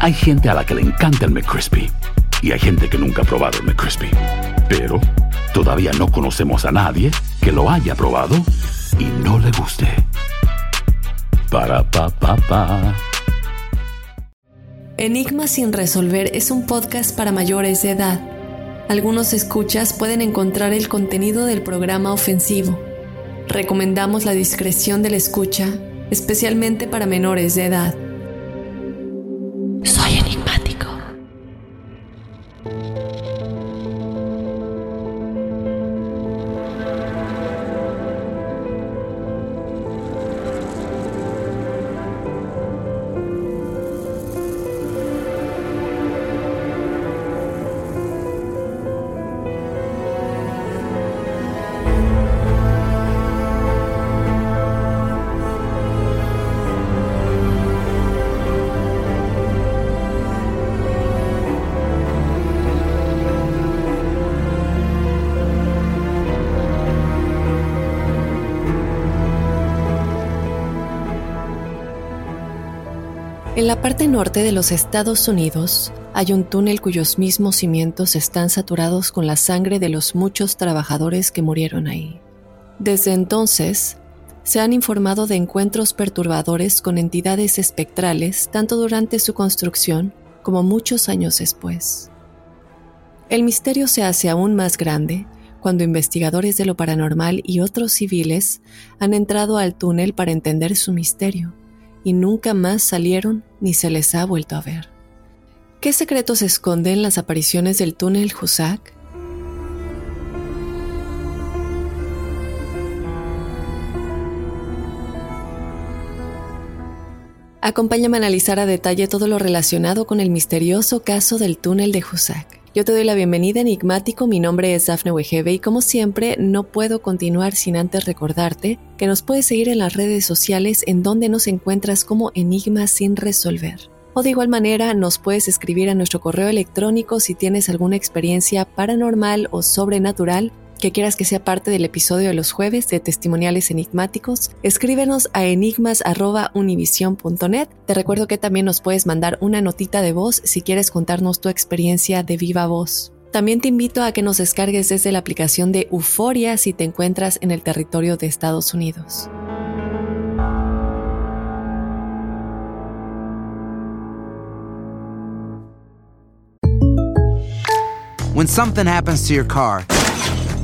Hay gente a la que le encanta el McCrispy y hay gente que nunca ha probado el McCrispy. Pero todavía no conocemos a nadie que lo haya probado y no le guste. Para pa pa pa. Enigma sin resolver es un podcast para mayores de edad. Algunos escuchas pueden encontrar el contenido del programa ofensivo. Recomendamos la discreción de la escucha, especialmente para menores de edad. En la parte norte de los Estados Unidos hay un túnel cuyos mismos cimientos están saturados con la sangre de los muchos trabajadores que murieron ahí. Desde entonces, se han informado de encuentros perturbadores con entidades espectrales tanto durante su construcción como muchos años después. El misterio se hace aún más grande cuando investigadores de lo paranormal y otros civiles han entrado al túnel para entender su misterio y nunca más salieron ni se les ha vuelto a ver. ¿Qué secretos esconden las apariciones del túnel Husak? Acompáñame a analizar a detalle todo lo relacionado con el misterioso caso del túnel de Husak. Yo te doy la bienvenida enigmático, mi nombre es Dafne Wegebe y como siempre no puedo continuar sin antes recordarte que nos puedes seguir en las redes sociales en donde nos encuentras como Enigmas sin resolver. O de igual manera nos puedes escribir a nuestro correo electrónico si tienes alguna experiencia paranormal o sobrenatural que quieras que sea parte del episodio de los jueves de testimoniales enigmáticos, escríbenos a enigmas.univision.net. Te recuerdo que también nos puedes mandar una notita de voz si quieres contarnos tu experiencia de viva voz. También te invito a que nos descargues desde la aplicación de Euforia si te encuentras en el territorio de Estados Unidos. When something happens to your car,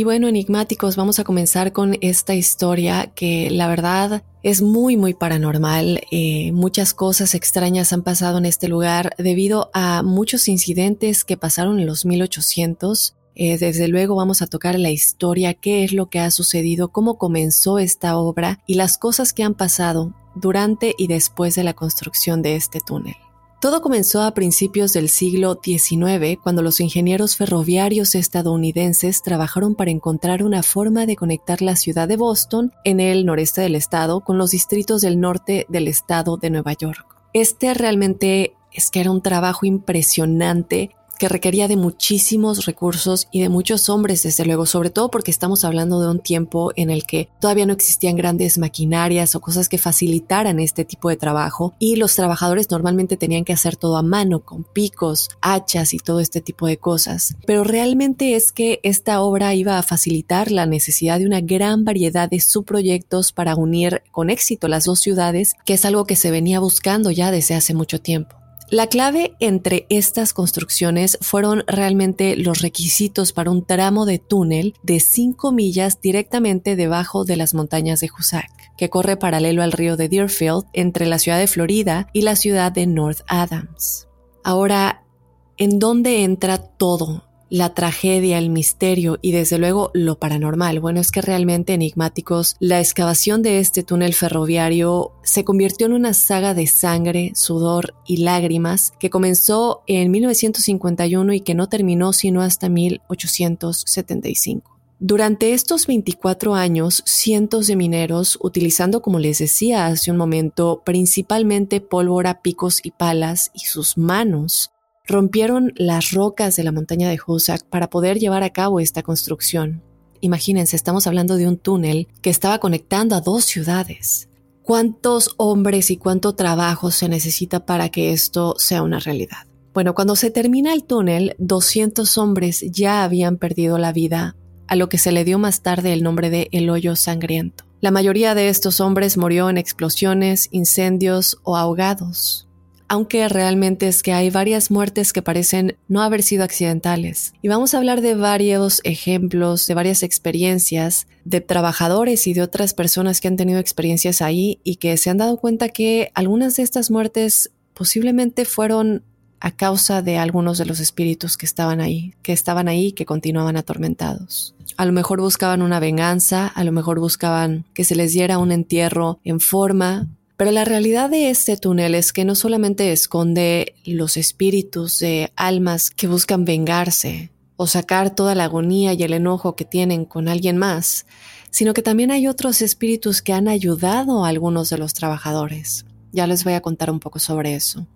Y bueno, enigmáticos, vamos a comenzar con esta historia que la verdad es muy, muy paranormal. Eh, muchas cosas extrañas han pasado en este lugar debido a muchos incidentes que pasaron en los 1800. Eh, desde luego vamos a tocar la historia, qué es lo que ha sucedido, cómo comenzó esta obra y las cosas que han pasado durante y después de la construcción de este túnel. Todo comenzó a principios del siglo XIX, cuando los ingenieros ferroviarios estadounidenses trabajaron para encontrar una forma de conectar la ciudad de Boston, en el noreste del estado, con los distritos del norte del estado de Nueva York. Este realmente es que era un trabajo impresionante que requería de muchísimos recursos y de muchos hombres, desde luego, sobre todo porque estamos hablando de un tiempo en el que todavía no existían grandes maquinarias o cosas que facilitaran este tipo de trabajo y los trabajadores normalmente tenían que hacer todo a mano, con picos, hachas y todo este tipo de cosas. Pero realmente es que esta obra iba a facilitar la necesidad de una gran variedad de subproyectos para unir con éxito las dos ciudades, que es algo que se venía buscando ya desde hace mucho tiempo. La clave entre estas construcciones fueron realmente los requisitos para un tramo de túnel de 5 millas directamente debajo de las montañas de Hoosac, que corre paralelo al río de Deerfield entre la ciudad de Florida y la ciudad de North Adams. Ahora, ¿en dónde entra todo la tragedia, el misterio y desde luego lo paranormal. Bueno, es que realmente enigmáticos, la excavación de este túnel ferroviario se convirtió en una saga de sangre, sudor y lágrimas que comenzó en 1951 y que no terminó sino hasta 1875. Durante estos 24 años, cientos de mineros, utilizando, como les decía hace un momento, principalmente pólvora, picos y palas y sus manos, rompieron las rocas de la montaña de Hoosac para poder llevar a cabo esta construcción. Imagínense, estamos hablando de un túnel que estaba conectando a dos ciudades. ¿Cuántos hombres y cuánto trabajo se necesita para que esto sea una realidad? Bueno, cuando se termina el túnel, 200 hombres ya habían perdido la vida, a lo que se le dio más tarde el nombre de el hoyo sangriento. La mayoría de estos hombres murió en explosiones, incendios o ahogados aunque realmente es que hay varias muertes que parecen no haber sido accidentales. Y vamos a hablar de varios ejemplos, de varias experiencias de trabajadores y de otras personas que han tenido experiencias ahí y que se han dado cuenta que algunas de estas muertes posiblemente fueron a causa de algunos de los espíritus que estaban ahí, que estaban ahí y que continuaban atormentados. A lo mejor buscaban una venganza, a lo mejor buscaban que se les diera un entierro en forma pero la realidad de este túnel es que no solamente esconde los espíritus de almas que buscan vengarse o sacar toda la agonía y el enojo que tienen con alguien más, sino que también hay otros espíritus que han ayudado a algunos de los trabajadores. Ya les voy a contar un poco sobre eso.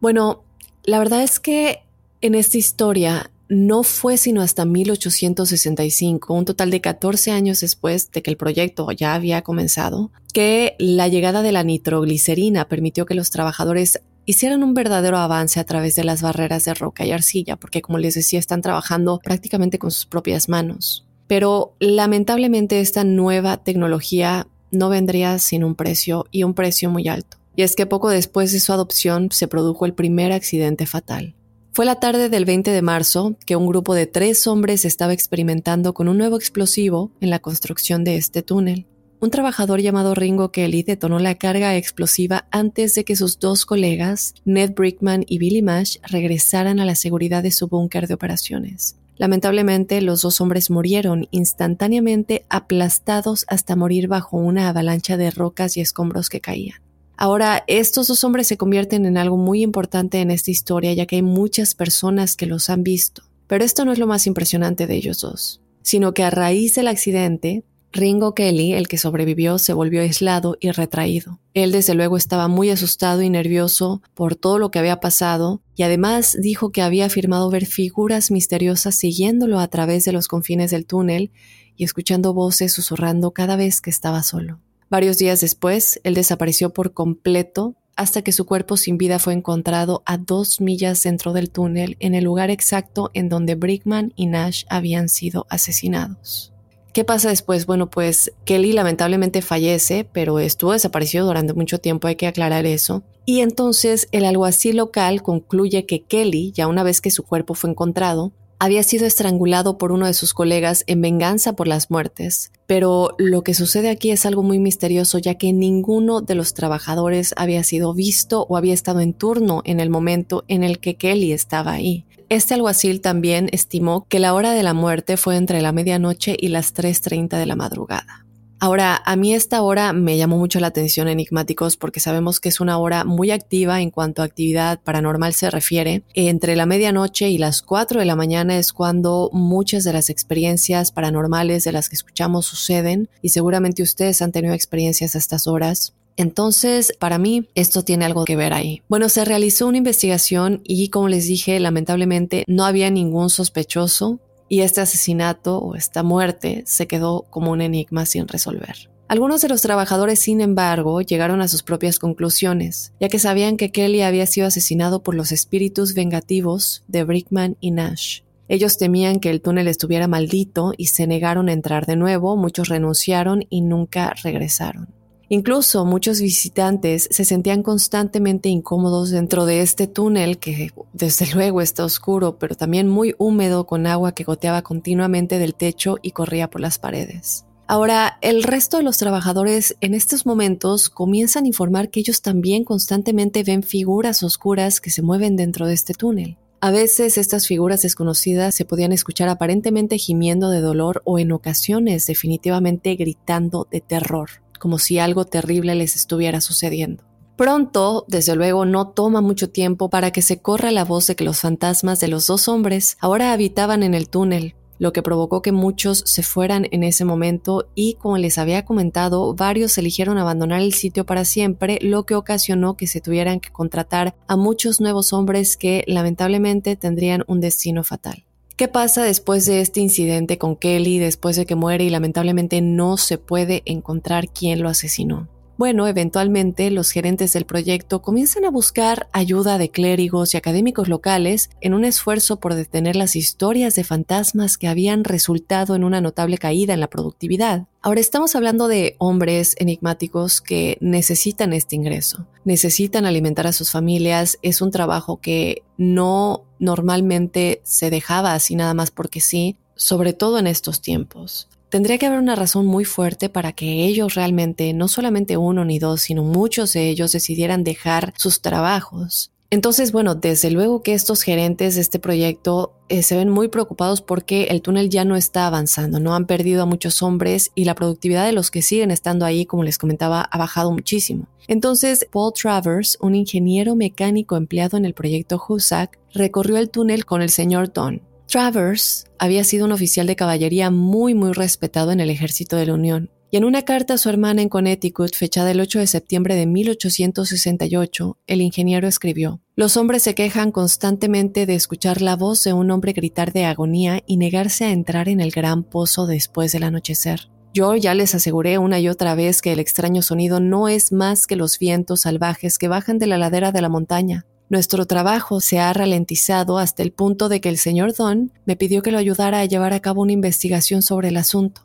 Bueno, la verdad es que en esta historia no fue sino hasta 1865, un total de 14 años después de que el proyecto ya había comenzado, que la llegada de la nitroglicerina permitió que los trabajadores hicieran un verdadero avance a través de las barreras de roca y arcilla, porque como les decía, están trabajando prácticamente con sus propias manos. Pero lamentablemente esta nueva tecnología no vendría sin un precio y un precio muy alto. Y es que poco después de su adopción se produjo el primer accidente fatal. Fue la tarde del 20 de marzo que un grupo de tres hombres estaba experimentando con un nuevo explosivo en la construcción de este túnel. Un trabajador llamado Ringo Kelly detonó la carga explosiva antes de que sus dos colegas, Ned Brickman y Billy Mash, regresaran a la seguridad de su búnker de operaciones. Lamentablemente, los dos hombres murieron instantáneamente aplastados hasta morir bajo una avalancha de rocas y escombros que caían. Ahora, estos dos hombres se convierten en algo muy importante en esta historia, ya que hay muchas personas que los han visto. Pero esto no es lo más impresionante de ellos dos, sino que a raíz del accidente, Ringo Kelly, el que sobrevivió, se volvió aislado y retraído. Él desde luego estaba muy asustado y nervioso por todo lo que había pasado y además dijo que había afirmado ver figuras misteriosas siguiéndolo a través de los confines del túnel y escuchando voces susurrando cada vez que estaba solo. Varios días después, él desapareció por completo hasta que su cuerpo sin vida fue encontrado a dos millas dentro del túnel en el lugar exacto en donde Brickman y Nash habían sido asesinados. ¿Qué pasa después? Bueno, pues Kelly lamentablemente fallece, pero estuvo desaparecido durante mucho tiempo, hay que aclarar eso. Y entonces el alguacil local concluye que Kelly, ya una vez que su cuerpo fue encontrado, había sido estrangulado por uno de sus colegas en venganza por las muertes. Pero lo que sucede aquí es algo muy misterioso ya que ninguno de los trabajadores había sido visto o había estado en turno en el momento en el que Kelly estaba ahí. Este alguacil también estimó que la hora de la muerte fue entre la medianoche y las 3.30 de la madrugada. Ahora, a mí esta hora me llamó mucho la atención enigmáticos porque sabemos que es una hora muy activa en cuanto a actividad paranormal se refiere. Entre la medianoche y las 4 de la mañana es cuando muchas de las experiencias paranormales de las que escuchamos suceden y seguramente ustedes han tenido experiencias a estas horas. Entonces, para mí, esto tiene algo que ver ahí. Bueno, se realizó una investigación y, como les dije, lamentablemente no había ningún sospechoso y este asesinato o esta muerte se quedó como un enigma sin resolver. Algunos de los trabajadores, sin embargo, llegaron a sus propias conclusiones, ya que sabían que Kelly había sido asesinado por los espíritus vengativos de Brickman y Nash. Ellos temían que el túnel estuviera maldito y se negaron a entrar de nuevo, muchos renunciaron y nunca regresaron. Incluso muchos visitantes se sentían constantemente incómodos dentro de este túnel que desde luego está oscuro, pero también muy húmedo con agua que goteaba continuamente del techo y corría por las paredes. Ahora, el resto de los trabajadores en estos momentos comienzan a informar que ellos también constantemente ven figuras oscuras que se mueven dentro de este túnel. A veces estas figuras desconocidas se podían escuchar aparentemente gimiendo de dolor o en ocasiones definitivamente gritando de terror como si algo terrible les estuviera sucediendo. Pronto, desde luego, no toma mucho tiempo para que se corra la voz de que los fantasmas de los dos hombres ahora habitaban en el túnel, lo que provocó que muchos se fueran en ese momento y, como les había comentado, varios eligieron abandonar el sitio para siempre, lo que ocasionó que se tuvieran que contratar a muchos nuevos hombres que lamentablemente tendrían un destino fatal. ¿Qué pasa después de este incidente con Kelly, después de que muere y lamentablemente no se puede encontrar quién lo asesinó? Bueno, eventualmente los gerentes del proyecto comienzan a buscar ayuda de clérigos y académicos locales en un esfuerzo por detener las historias de fantasmas que habían resultado en una notable caída en la productividad. Ahora estamos hablando de hombres enigmáticos que necesitan este ingreso, necesitan alimentar a sus familias, es un trabajo que no normalmente se dejaba así nada más porque sí, sobre todo en estos tiempos. Tendría que haber una razón muy fuerte para que ellos realmente, no solamente uno ni dos, sino muchos de ellos decidieran dejar sus trabajos. Entonces, bueno, desde luego que estos gerentes de este proyecto eh, se ven muy preocupados porque el túnel ya no está avanzando, no han perdido a muchos hombres y la productividad de los que siguen estando ahí, como les comentaba, ha bajado muchísimo. Entonces, Paul Travers, un ingeniero mecánico empleado en el proyecto Husak, recorrió el túnel con el señor Don, Travers había sido un oficial de caballería muy muy respetado en el ejército de la Unión, y en una carta a su hermana en Connecticut, fechada el 8 de septiembre de 1868, el ingeniero escribió, Los hombres se quejan constantemente de escuchar la voz de un hombre gritar de agonía y negarse a entrar en el gran pozo después del anochecer. Yo ya les aseguré una y otra vez que el extraño sonido no es más que los vientos salvajes que bajan de la ladera de la montaña. Nuestro trabajo se ha ralentizado hasta el punto de que el señor Don me pidió que lo ayudara a llevar a cabo una investigación sobre el asunto.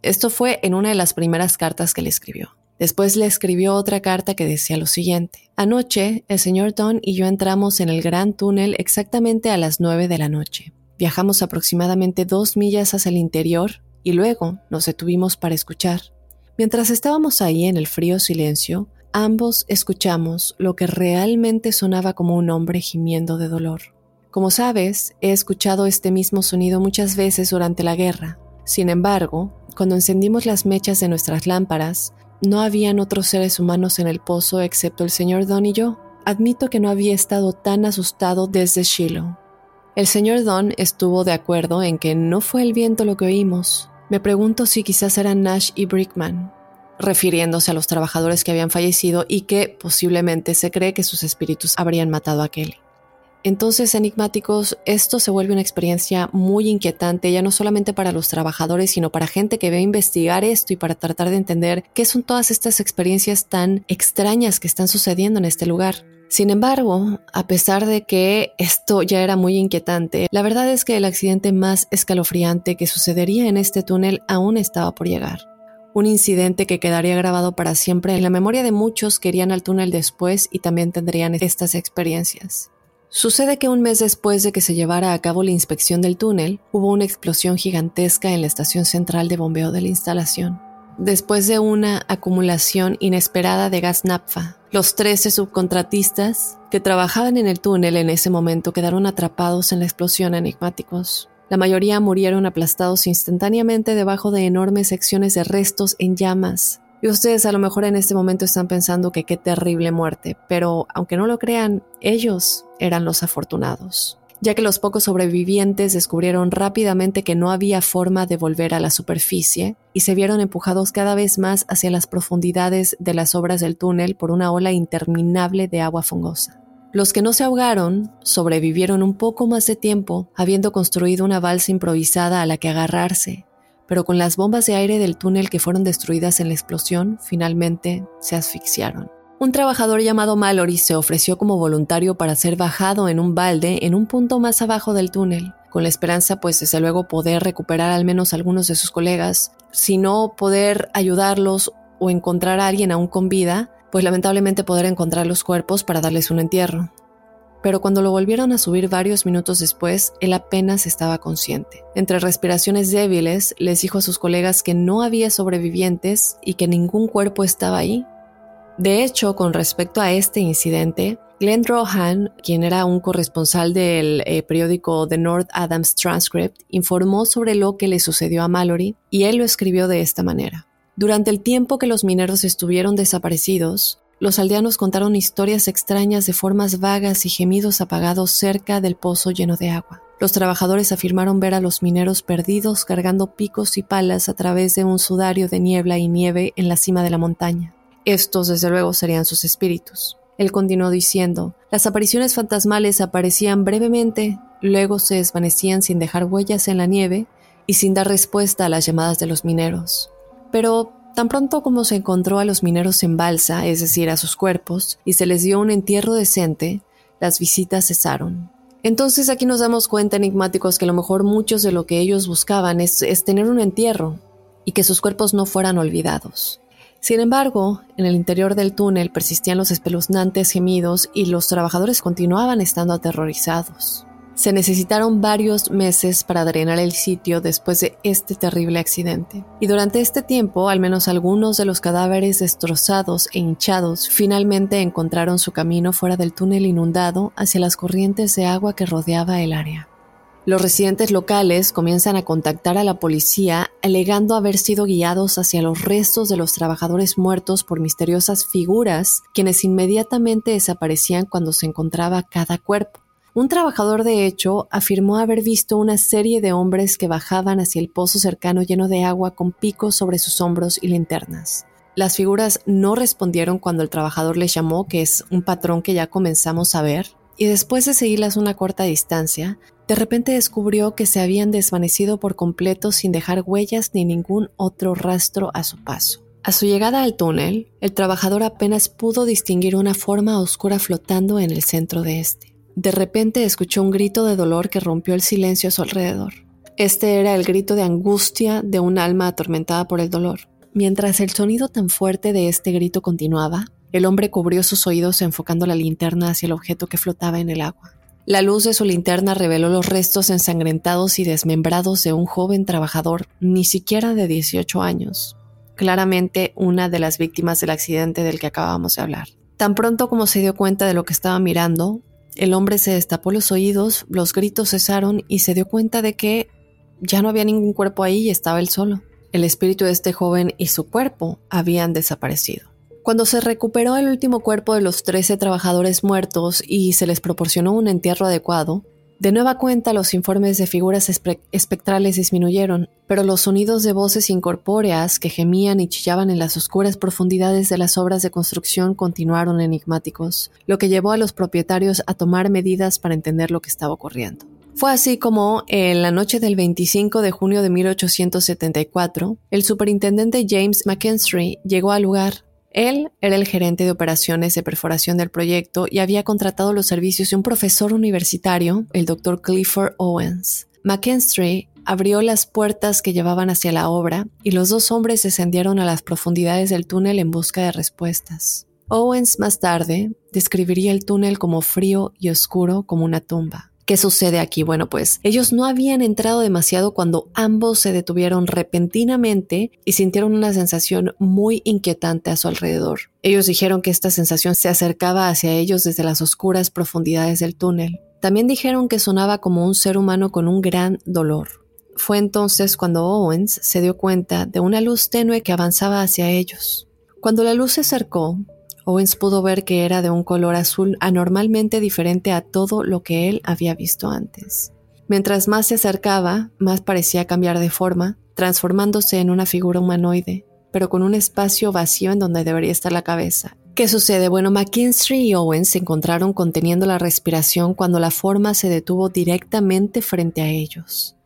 Esto fue en una de las primeras cartas que le escribió. Después le escribió otra carta que decía lo siguiente. Anoche, el señor Don y yo entramos en el gran túnel exactamente a las nueve de la noche. Viajamos aproximadamente dos millas hacia el interior y luego nos detuvimos para escuchar. Mientras estábamos ahí en el frío silencio, ambos escuchamos lo que realmente sonaba como un hombre gimiendo de dolor. Como sabes, he escuchado este mismo sonido muchas veces durante la guerra. Sin embargo, cuando encendimos las mechas de nuestras lámparas, no habían otros seres humanos en el pozo excepto el señor Don y yo. Admito que no había estado tan asustado desde Shiloh. El señor Don estuvo de acuerdo en que no fue el viento lo que oímos. Me pregunto si quizás eran Nash y Brickman refiriéndose a los trabajadores que habían fallecido y que posiblemente se cree que sus espíritus habrían matado a Kelly. Entonces, enigmáticos, esto se vuelve una experiencia muy inquietante, ya no solamente para los trabajadores, sino para gente que ve investigar esto y para tratar de entender qué son todas estas experiencias tan extrañas que están sucediendo en este lugar. Sin embargo, a pesar de que esto ya era muy inquietante, la verdad es que el accidente más escalofriante que sucedería en este túnel aún estaba por llegar un incidente que quedaría grabado para siempre en la memoria de muchos que irían al túnel después y también tendrían estas experiencias. Sucede que un mes después de que se llevara a cabo la inspección del túnel, hubo una explosión gigantesca en la estación central de bombeo de la instalación. Después de una acumulación inesperada de gas napfa, los 13 subcontratistas que trabajaban en el túnel en ese momento quedaron atrapados en la explosión enigmáticos. La mayoría murieron aplastados instantáneamente debajo de enormes secciones de restos en llamas. Y ustedes a lo mejor en este momento están pensando que qué terrible muerte, pero aunque no lo crean, ellos eran los afortunados, ya que los pocos sobrevivientes descubrieron rápidamente que no había forma de volver a la superficie y se vieron empujados cada vez más hacia las profundidades de las obras del túnel por una ola interminable de agua fungosa. Los que no se ahogaron sobrevivieron un poco más de tiempo, habiendo construido una balsa improvisada a la que agarrarse, pero con las bombas de aire del túnel que fueron destruidas en la explosión, finalmente se asfixiaron. Un trabajador llamado Mallory se ofreció como voluntario para ser bajado en un balde en un punto más abajo del túnel, con la esperanza, pues, desde luego poder recuperar al menos algunos de sus colegas, si no poder ayudarlos o encontrar a alguien aún con vida, pues lamentablemente poder encontrar los cuerpos para darles un entierro. Pero cuando lo volvieron a subir varios minutos después, él apenas estaba consciente. Entre respiraciones débiles, les dijo a sus colegas que no había sobrevivientes y que ningún cuerpo estaba ahí. De hecho, con respecto a este incidente, Glenn Rohan, quien era un corresponsal del eh, periódico The North Adams Transcript, informó sobre lo que le sucedió a Mallory y él lo escribió de esta manera. Durante el tiempo que los mineros estuvieron desaparecidos, los aldeanos contaron historias extrañas de formas vagas y gemidos apagados cerca del pozo lleno de agua. Los trabajadores afirmaron ver a los mineros perdidos cargando picos y palas a través de un sudario de niebla y nieve en la cima de la montaña. Estos, desde luego, serían sus espíritus. Él continuó diciendo, las apariciones fantasmales aparecían brevemente, luego se desvanecían sin dejar huellas en la nieve y sin dar respuesta a las llamadas de los mineros. Pero tan pronto como se encontró a los mineros en balsa, es decir, a sus cuerpos, y se les dio un entierro decente, las visitas cesaron. Entonces aquí nos damos cuenta, enigmáticos, que a lo mejor muchos de lo que ellos buscaban es, es tener un entierro y que sus cuerpos no fueran olvidados. Sin embargo, en el interior del túnel persistían los espeluznantes gemidos y los trabajadores continuaban estando aterrorizados. Se necesitaron varios meses para drenar el sitio después de este terrible accidente. Y durante este tiempo, al menos algunos de los cadáveres destrozados e hinchados finalmente encontraron su camino fuera del túnel inundado hacia las corrientes de agua que rodeaba el área. Los residentes locales comienzan a contactar a la policía alegando haber sido guiados hacia los restos de los trabajadores muertos por misteriosas figuras, quienes inmediatamente desaparecían cuando se encontraba cada cuerpo. Un trabajador de hecho afirmó haber visto una serie de hombres que bajaban hacia el pozo cercano lleno de agua con picos sobre sus hombros y linternas. Las figuras no respondieron cuando el trabajador les llamó, que es un patrón que ya comenzamos a ver, y después de seguirlas una corta distancia, de repente descubrió que se habían desvanecido por completo sin dejar huellas ni ningún otro rastro a su paso. A su llegada al túnel, el trabajador apenas pudo distinguir una forma oscura flotando en el centro de este. De repente escuchó un grito de dolor que rompió el silencio a su alrededor. Este era el grito de angustia de un alma atormentada por el dolor. Mientras el sonido tan fuerte de este grito continuaba, el hombre cubrió sus oídos enfocando la linterna hacia el objeto que flotaba en el agua. La luz de su linterna reveló los restos ensangrentados y desmembrados de un joven trabajador, ni siquiera de 18 años, claramente una de las víctimas del accidente del que acabamos de hablar. Tan pronto como se dio cuenta de lo que estaba mirando, el hombre se destapó los oídos, los gritos cesaron y se dio cuenta de que ya no había ningún cuerpo ahí y estaba él solo. El espíritu de este joven y su cuerpo habían desaparecido. Cuando se recuperó el último cuerpo de los 13 trabajadores muertos y se les proporcionó un entierro adecuado, de nueva cuenta los informes de figuras espectrales disminuyeron, pero los sonidos de voces incorpóreas que gemían y chillaban en las oscuras profundidades de las obras de construcción continuaron enigmáticos, lo que llevó a los propietarios a tomar medidas para entender lo que estaba ocurriendo. Fue así como, en la noche del 25 de junio de 1874, el superintendente James McKinstry llegó al lugar él era el gerente de operaciones de perforación del proyecto y había contratado los servicios de un profesor universitario, el Dr. Clifford Owens. McKinstry abrió las puertas que llevaban hacia la obra y los dos hombres descendieron a las profundidades del túnel en busca de respuestas. Owens más tarde describiría el túnel como frío y oscuro como una tumba. ¿Qué sucede aquí? Bueno, pues ellos no habían entrado demasiado cuando ambos se detuvieron repentinamente y sintieron una sensación muy inquietante a su alrededor. Ellos dijeron que esta sensación se acercaba hacia ellos desde las oscuras profundidades del túnel. También dijeron que sonaba como un ser humano con un gran dolor. Fue entonces cuando Owens se dio cuenta de una luz tenue que avanzaba hacia ellos. Cuando la luz se acercó, Owens pudo ver que era de un color azul anormalmente diferente a todo lo que él había visto antes. Mientras más se acercaba, más parecía cambiar de forma, transformándose en una figura humanoide, pero con un espacio vacío en donde debería estar la cabeza. ¿Qué sucede? Bueno, McKinstry y Owens se encontraron conteniendo la respiración cuando la forma se detuvo directamente frente a ellos.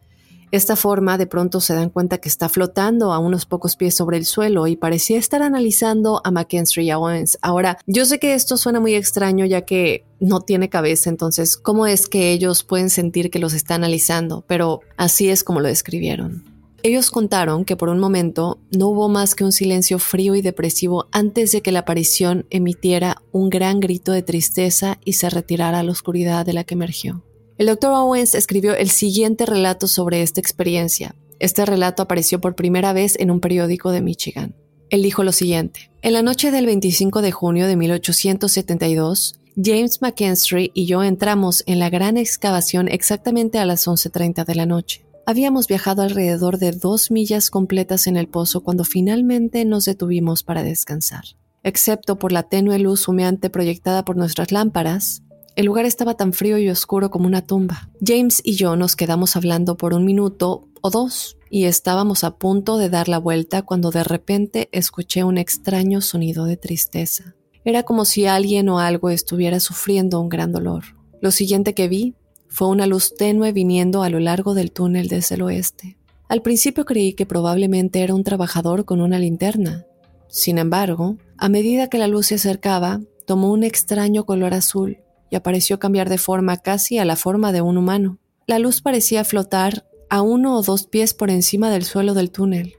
Esta forma de pronto se dan cuenta que está flotando a unos pocos pies sobre el suelo y parecía estar analizando a McKinstry y a Owens. Ahora, yo sé que esto suena muy extraño ya que no tiene cabeza, entonces, ¿cómo es que ellos pueden sentir que los está analizando? Pero así es como lo describieron. Ellos contaron que por un momento no hubo más que un silencio frío y depresivo antes de que la aparición emitiera un gran grito de tristeza y se retirara a la oscuridad de la que emergió. El Dr. Owens escribió el siguiente relato sobre esta experiencia. Este relato apareció por primera vez en un periódico de Michigan. Él dijo lo siguiente. En la noche del 25 de junio de 1872, James McKinstry y yo entramos en la gran excavación exactamente a las 11.30 de la noche. Habíamos viajado alrededor de dos millas completas en el pozo cuando finalmente nos detuvimos para descansar. Excepto por la tenue luz humeante proyectada por nuestras lámparas, el lugar estaba tan frío y oscuro como una tumba. James y yo nos quedamos hablando por un minuto o dos y estábamos a punto de dar la vuelta cuando de repente escuché un extraño sonido de tristeza. Era como si alguien o algo estuviera sufriendo un gran dolor. Lo siguiente que vi fue una luz tenue viniendo a lo largo del túnel desde el oeste. Al principio creí que probablemente era un trabajador con una linterna. Sin embargo, a medida que la luz se acercaba, tomó un extraño color azul y apareció cambiar de forma casi a la forma de un humano. La luz parecía flotar a uno o dos pies por encima del suelo del túnel.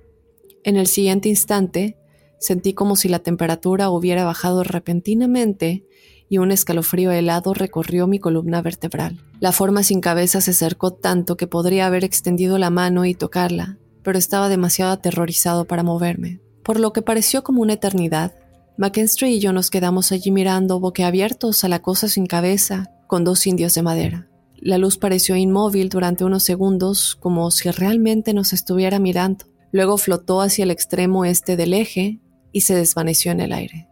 En el siguiente instante, sentí como si la temperatura hubiera bajado repentinamente y un escalofrío helado recorrió mi columna vertebral. La forma sin cabeza se acercó tanto que podría haber extendido la mano y tocarla, pero estaba demasiado aterrorizado para moverme. Por lo que pareció como una eternidad, McKinstry y yo nos quedamos allí mirando boquiabiertos a la cosa sin cabeza, con dos indios de madera. La luz pareció inmóvil durante unos segundos, como si realmente nos estuviera mirando. Luego flotó hacia el extremo este del eje y se desvaneció en el aire.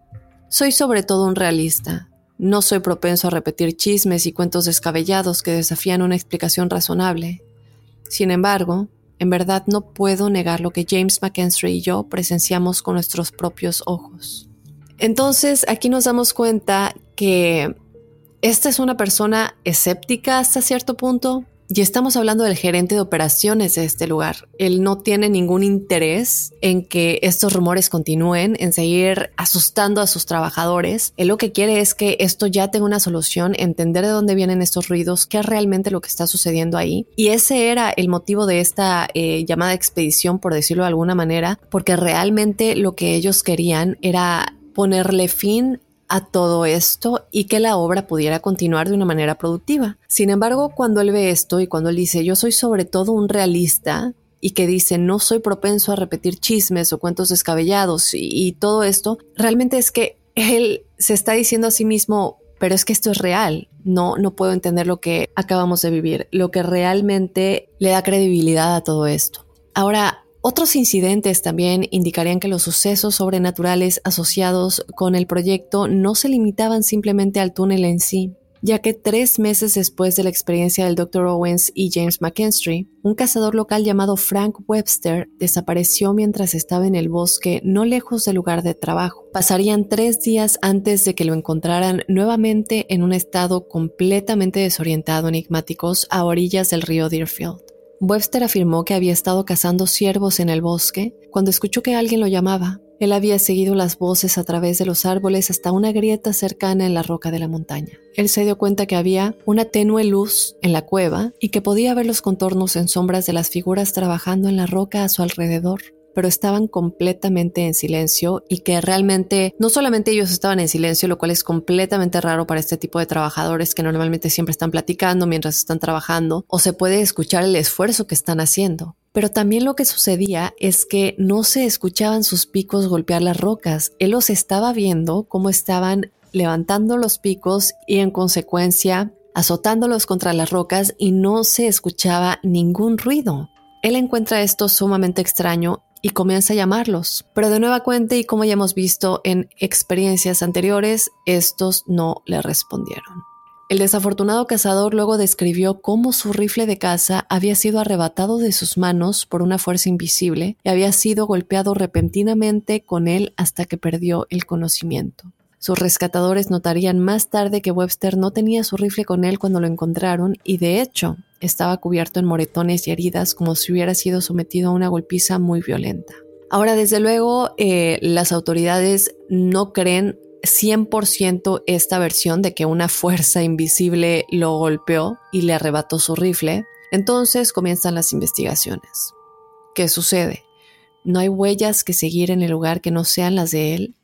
Soy sobre todo un realista. No soy propenso a repetir chismes y cuentos descabellados que desafían una explicación razonable. Sin embargo, en verdad no puedo negar lo que James McKinstry y yo presenciamos con nuestros propios ojos. Entonces aquí nos damos cuenta que esta es una persona escéptica hasta cierto punto y estamos hablando del gerente de operaciones de este lugar. Él no tiene ningún interés en que estos rumores continúen, en seguir asustando a sus trabajadores. Él lo que quiere es que esto ya tenga una solución, entender de dónde vienen estos ruidos, qué es realmente lo que está sucediendo ahí. Y ese era el motivo de esta eh, llamada expedición, por decirlo de alguna manera, porque realmente lo que ellos querían era ponerle fin a todo esto y que la obra pudiera continuar de una manera productiva. Sin embargo, cuando él ve esto y cuando él dice yo soy sobre todo un realista y que dice no soy propenso a repetir chismes o cuentos descabellados y, todo esto, realmente es que él se está diciendo a sí mismo pero es que esto es real. No, no puedo entender lo que acabamos de vivir, lo que realmente le da credibilidad a todo esto. Ahora, otros incidentes también indicarían que los sucesos sobrenaturales asociados con el proyecto no se limitaban simplemente al túnel en sí, ya que tres meses después de la experiencia del Dr. Owens y James McKinstry, un cazador local llamado Frank Webster desapareció mientras estaba en el bosque no lejos del lugar de trabajo. Pasarían tres días antes de que lo encontraran nuevamente en un estado completamente desorientado enigmáticos a orillas del río Deerfield. Webster afirmó que había estado cazando ciervos en el bosque cuando escuchó que alguien lo llamaba. Él había seguido las voces a través de los árboles hasta una grieta cercana en la roca de la montaña. Él se dio cuenta que había una tenue luz en la cueva y que podía ver los contornos en sombras de las figuras trabajando en la roca a su alrededor. Pero estaban completamente en silencio y que realmente no solamente ellos estaban en silencio, lo cual es completamente raro para este tipo de trabajadores que normalmente siempre están platicando mientras están trabajando o se puede escuchar el esfuerzo que están haciendo. Pero también lo que sucedía es que no se escuchaban sus picos golpear las rocas. Él los estaba viendo cómo estaban levantando los picos y en consecuencia azotándolos contra las rocas y no se escuchaba ningún ruido. Él encuentra esto sumamente extraño y comienza a llamarlos, pero de nueva cuenta y como ya hemos visto en experiencias anteriores, estos no le respondieron. El desafortunado cazador luego describió cómo su rifle de caza había sido arrebatado de sus manos por una fuerza invisible y había sido golpeado repentinamente con él hasta que perdió el conocimiento. Sus rescatadores notarían más tarde que Webster no tenía su rifle con él cuando lo encontraron y de hecho estaba cubierto en moretones y heridas como si hubiera sido sometido a una golpiza muy violenta. Ahora, desde luego, eh, las autoridades no creen 100% esta versión de que una fuerza invisible lo golpeó y le arrebató su rifle. Entonces comienzan las investigaciones. ¿Qué sucede? No hay huellas que seguir en el lugar que no sean las de él.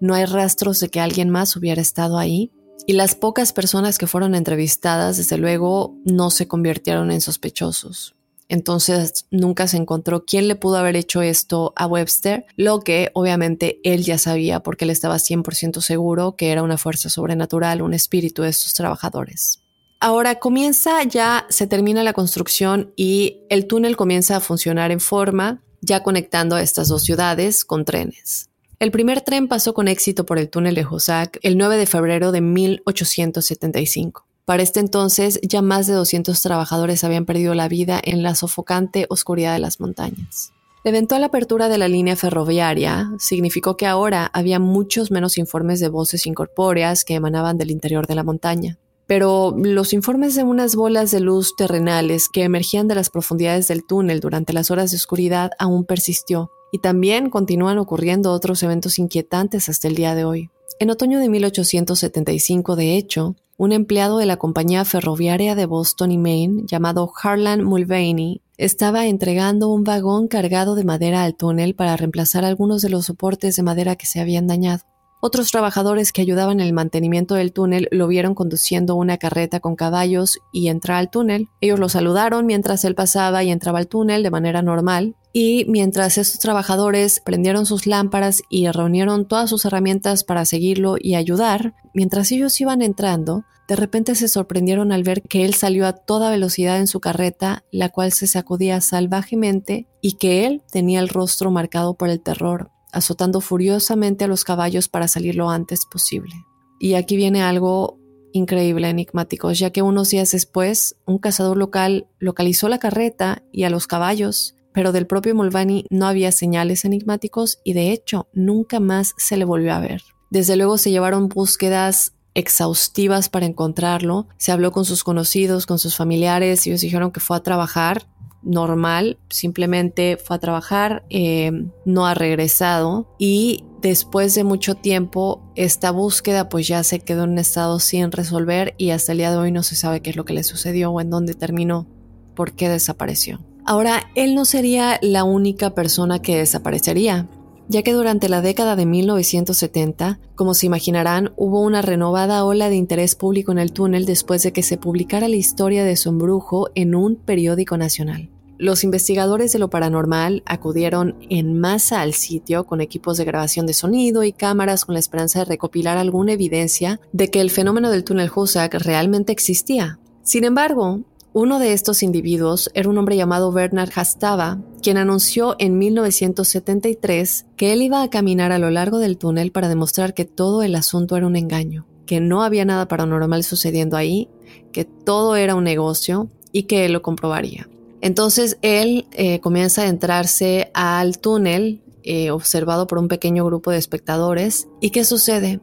No hay rastros de que alguien más hubiera estado ahí. Y las pocas personas que fueron entrevistadas, desde luego, no se convirtieron en sospechosos. Entonces nunca se encontró quién le pudo haber hecho esto a Webster, lo que obviamente él ya sabía porque él estaba 100% seguro que era una fuerza sobrenatural, un espíritu de estos trabajadores. Ahora comienza ya, se termina la construcción y el túnel comienza a funcionar en forma, ya conectando a estas dos ciudades con trenes. El primer tren pasó con éxito por el túnel de Hossack el 9 de febrero de 1875. Para este entonces ya más de 200 trabajadores habían perdido la vida en la sofocante oscuridad de las montañas. La eventual apertura de la línea ferroviaria significó que ahora había muchos menos informes de voces incorpóreas que emanaban del interior de la montaña. Pero los informes de unas bolas de luz terrenales que emergían de las profundidades del túnel durante las horas de oscuridad aún persistió, y también continúan ocurriendo otros eventos inquietantes hasta el día de hoy. En otoño de 1875, de hecho, un empleado de la compañía ferroviaria de Boston y Maine, llamado Harlan Mulvaney, estaba entregando un vagón cargado de madera al túnel para reemplazar algunos de los soportes de madera que se habían dañado. Otros trabajadores que ayudaban en el mantenimiento del túnel lo vieron conduciendo una carreta con caballos y entrar al túnel. Ellos lo saludaron mientras él pasaba y entraba al túnel de manera normal. Y mientras estos trabajadores prendieron sus lámparas y reunieron todas sus herramientas para seguirlo y ayudar, mientras ellos iban entrando, de repente se sorprendieron al ver que él salió a toda velocidad en su carreta, la cual se sacudía salvajemente, y que él tenía el rostro marcado por el terror, azotando furiosamente a los caballos para salir lo antes posible. Y aquí viene algo increíble, enigmático, ya que unos días después, un cazador local localizó la carreta y a los caballos, pero del propio Mulvaney no había señales enigmáticos y de hecho nunca más se le volvió a ver. Desde luego se llevaron búsquedas exhaustivas para encontrarlo. Se habló con sus conocidos, con sus familiares, y ellos dijeron que fue a trabajar normal, simplemente fue a trabajar, eh, no ha regresado y después de mucho tiempo esta búsqueda pues ya se quedó en un estado sin resolver y hasta el día de hoy no se sabe qué es lo que le sucedió o en dónde terminó, por qué desapareció. Ahora, él no sería la única persona que desaparecería ya que durante la década de 1970, como se imaginarán, hubo una renovada ola de interés público en el túnel después de que se publicara la historia de su embrujo en un periódico nacional. Los investigadores de lo paranormal acudieron en masa al sitio con equipos de grabación de sonido y cámaras con la esperanza de recopilar alguna evidencia de que el fenómeno del túnel Hussack realmente existía. Sin embargo, uno de estos individuos era un hombre llamado Bernard Hastava, quien anunció en 1973 que él iba a caminar a lo largo del túnel para demostrar que todo el asunto era un engaño, que no había nada paranormal sucediendo ahí, que todo era un negocio y que él lo comprobaría. Entonces él eh, comienza a entrarse al túnel, eh, observado por un pequeño grupo de espectadores. ¿Y qué sucede?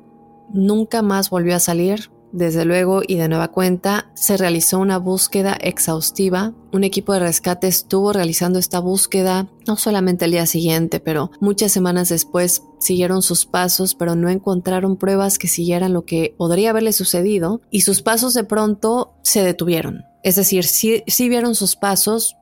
Nunca más volvió a salir, desde luego, y de nueva cuenta, se realizó una búsqueda exhaustiva. Un equipo de rescate estuvo realizando esta búsqueda no solamente el día siguiente, pero muchas semanas después siguieron sus pasos, pero no encontraron pruebas que siguieran lo que podría haberle sucedido y sus pasos de pronto se detuvieron. Es decir, sí, vieron sus pasos,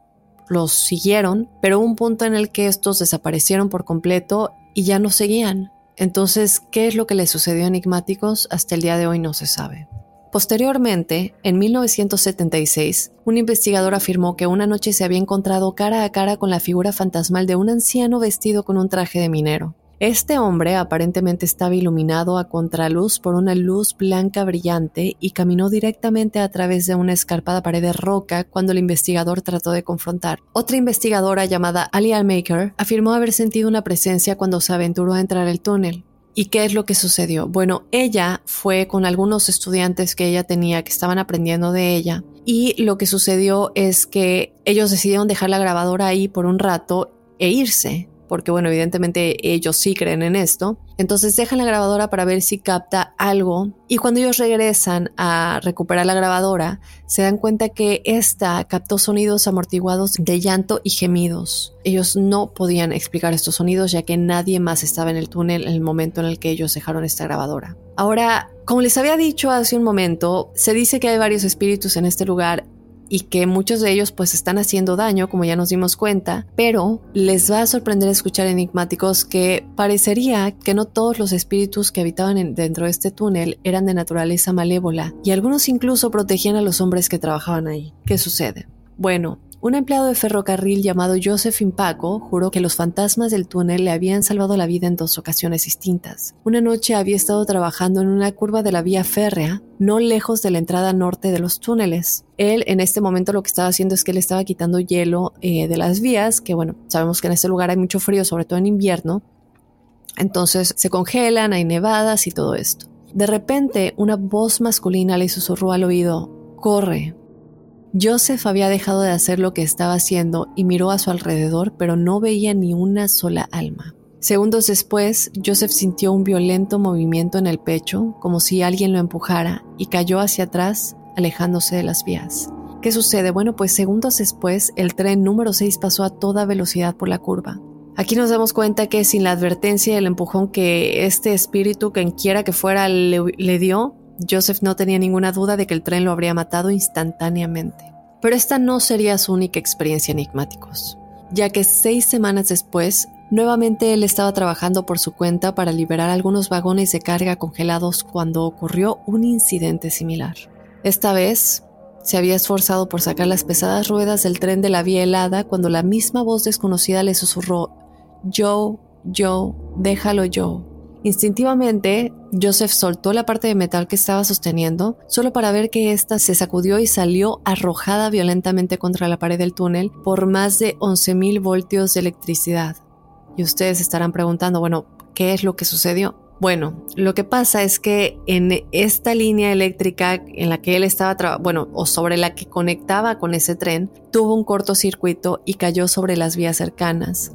los siguieron, pero un punto en el que estos desaparecieron por completo y ya no seguían. Entonces, ¿qué es lo que le sucedió a Enigmáticos? Hasta el día de hoy no se sabe. Posteriormente, en 1976, un investigador afirmó que una noche se había encontrado cara a cara con la figura fantasmal de un anciano vestido con un traje de minero. Este hombre aparentemente estaba iluminado a contraluz por una luz blanca brillante y caminó directamente a través de una escarpada pared de roca cuando el investigador trató de confrontar. Otra investigadora llamada Alia Maker afirmó haber sentido una presencia cuando se aventuró a entrar al túnel. ¿Y qué es lo que sucedió? Bueno, ella fue con algunos estudiantes que ella tenía que estaban aprendiendo de ella y lo que sucedió es que ellos decidieron dejar la grabadora ahí por un rato e irse porque bueno, evidentemente ellos sí creen en esto. Entonces dejan la grabadora para ver si capta algo y cuando ellos regresan a recuperar la grabadora, se dan cuenta que esta captó sonidos amortiguados de llanto y gemidos. Ellos no podían explicar estos sonidos ya que nadie más estaba en el túnel en el momento en el que ellos dejaron esta grabadora. Ahora, como les había dicho hace un momento, se dice que hay varios espíritus en este lugar y que muchos de ellos pues están haciendo daño, como ya nos dimos cuenta, pero les va a sorprender escuchar enigmáticos que parecería que no todos los espíritus que habitaban dentro de este túnel eran de naturaleza malévola y algunos incluso protegían a los hombres que trabajaban ahí. ¿Qué sucede? Bueno, un empleado de ferrocarril llamado Joseph Impaco juró que los fantasmas del túnel le habían salvado la vida en dos ocasiones distintas. Una noche había estado trabajando en una curva de la vía férrea, no lejos de la entrada norte de los túneles. Él en este momento lo que estaba haciendo es que le estaba quitando hielo eh, de las vías, que bueno, sabemos que en este lugar hay mucho frío, sobre todo en invierno. Entonces se congelan, hay nevadas y todo esto. De repente, una voz masculina le susurró al oído, corre, Joseph había dejado de hacer lo que estaba haciendo y miró a su alrededor, pero no veía ni una sola alma. Segundos después, Joseph sintió un violento movimiento en el pecho, como si alguien lo empujara, y cayó hacia atrás, alejándose de las vías. ¿Qué sucede? Bueno, pues segundos después, el tren número 6 pasó a toda velocidad por la curva. Aquí nos damos cuenta que sin la advertencia y el empujón que este espíritu, quien quiera que fuera, le, le dio, Joseph no tenía ninguna duda de que el tren lo habría matado instantáneamente. Pero esta no sería su única experiencia enigmáticos, ya que seis semanas después, nuevamente él estaba trabajando por su cuenta para liberar algunos vagones de carga congelados cuando ocurrió un incidente similar. Esta vez, se había esforzado por sacar las pesadas ruedas del tren de la vía helada cuando la misma voz desconocida le susurró, Joe, Joe, déjalo Joe. Instintivamente, Joseph soltó la parte de metal que estaba sosteniendo, solo para ver que ésta se sacudió y salió arrojada violentamente contra la pared del túnel por más de 11.000 voltios de electricidad. Y ustedes estarán preguntando, bueno, ¿qué es lo que sucedió? Bueno, lo que pasa es que en esta línea eléctrica en la que él estaba, bueno, o sobre la que conectaba con ese tren, tuvo un cortocircuito y cayó sobre las vías cercanas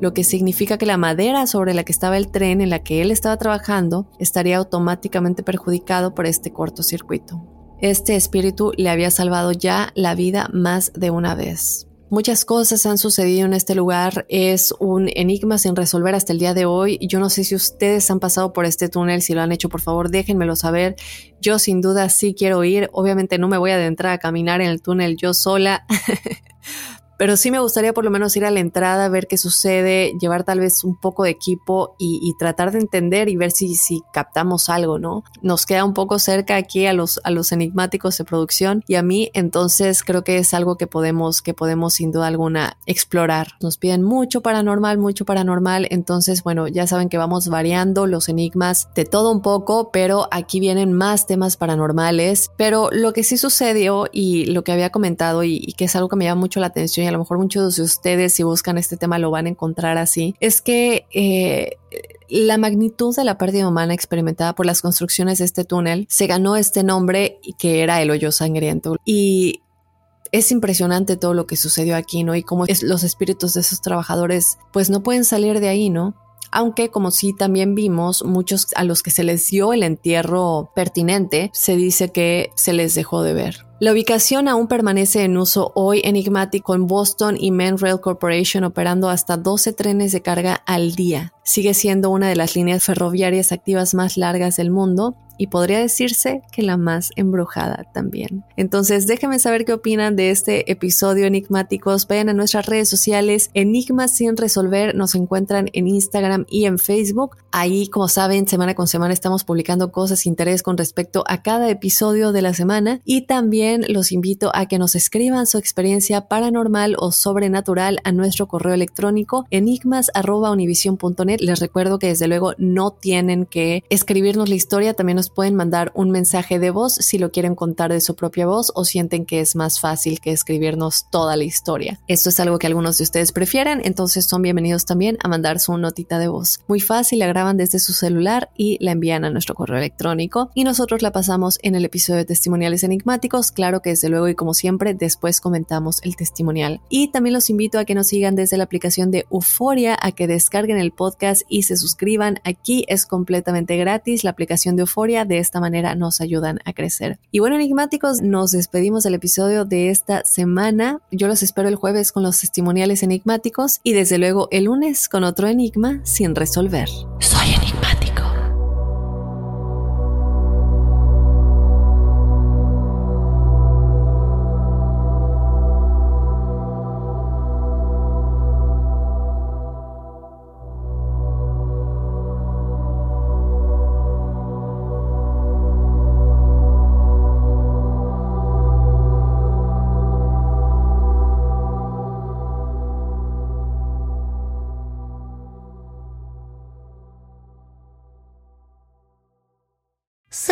lo que significa que la madera sobre la que estaba el tren en la que él estaba trabajando estaría automáticamente perjudicado por este cortocircuito. Este espíritu le había salvado ya la vida más de una vez. Muchas cosas han sucedido en este lugar, es un enigma sin resolver hasta el día de hoy. Yo no sé si ustedes han pasado por este túnel, si lo han hecho, por favor, déjenmelo saber. Yo sin duda sí quiero ir, obviamente no me voy a adentrar a caminar en el túnel yo sola, pero sí me gustaría por lo menos ir a la entrada, ver qué sucede, llevar tal vez un poco de equipo y, tratar de entender y ver si, si captamos algo, ¿no? Nos queda un poco cerca aquí a los, enigmáticos de producción y a mí, entonces creo que es algo que podemos, que podemos sin duda alguna explorar. Nos piden mucho paranormal, mucho paranormal, entonces bueno, ya saben que vamos variando los enigmas de todo un poco, pero aquí vienen más temas paranormales, pero lo que sí sucedió y lo que había comentado y, y que es algo que me llama mucho la atención a lo mejor muchos de ustedes si buscan este tema lo van a encontrar así, es que eh, la magnitud de la pérdida humana experimentada por las construcciones de este túnel se ganó este nombre que era el hoyo sangriento. Y es impresionante todo lo que sucedió aquí, ¿no? Y cómo los espíritus de esos trabajadores pues no pueden salir de ahí, ¿no? aunque como sí también vimos, muchos a los que se les dio el entierro pertinente, se dice que se les dejó de ver. La ubicación aún permanece en uso hoy enigmático en Boston y Main Rail Corporation operando hasta 12 trenes de carga al día. Sigue siendo una de las líneas ferroviarias activas más largas del mundo y podría decirse que la más embrujada también. Entonces déjenme saber qué opinan de este episodio enigmáticos. Vayan a nuestras redes sociales, Enigmas sin resolver, nos encuentran en Instagram y en Facebook. Ahí, como saben, semana con semana estamos publicando cosas de interés con respecto a cada episodio de la semana y también los invito a que nos escriban su experiencia paranormal o sobrenatural a nuestro correo electrónico enigmas.univision.net. Les recuerdo que desde luego no tienen que escribirnos la historia, también nos pueden mandar un mensaje de voz si lo quieren contar de su propia voz o sienten que es más fácil que escribirnos toda la historia. Esto es algo que algunos de ustedes prefieren, entonces son bienvenidos también a mandar su notita de voz. Muy fácil, la graban desde su celular y la envían a nuestro correo electrónico y nosotros la pasamos en el episodio de testimoniales enigmáticos. Claro que desde luego y como siempre después comentamos el testimonial. Y también los invito a que nos sigan desde la aplicación de Euforia, a que descarguen el podcast y se suscriban. Aquí es completamente gratis la aplicación de Euforia, de esta manera nos ayudan a crecer. Y bueno, enigmáticos, nos despedimos del episodio de esta semana. Yo los espero el jueves con los testimoniales enigmáticos y desde luego el lunes con otro enigma sin resolver. Soy enigmático.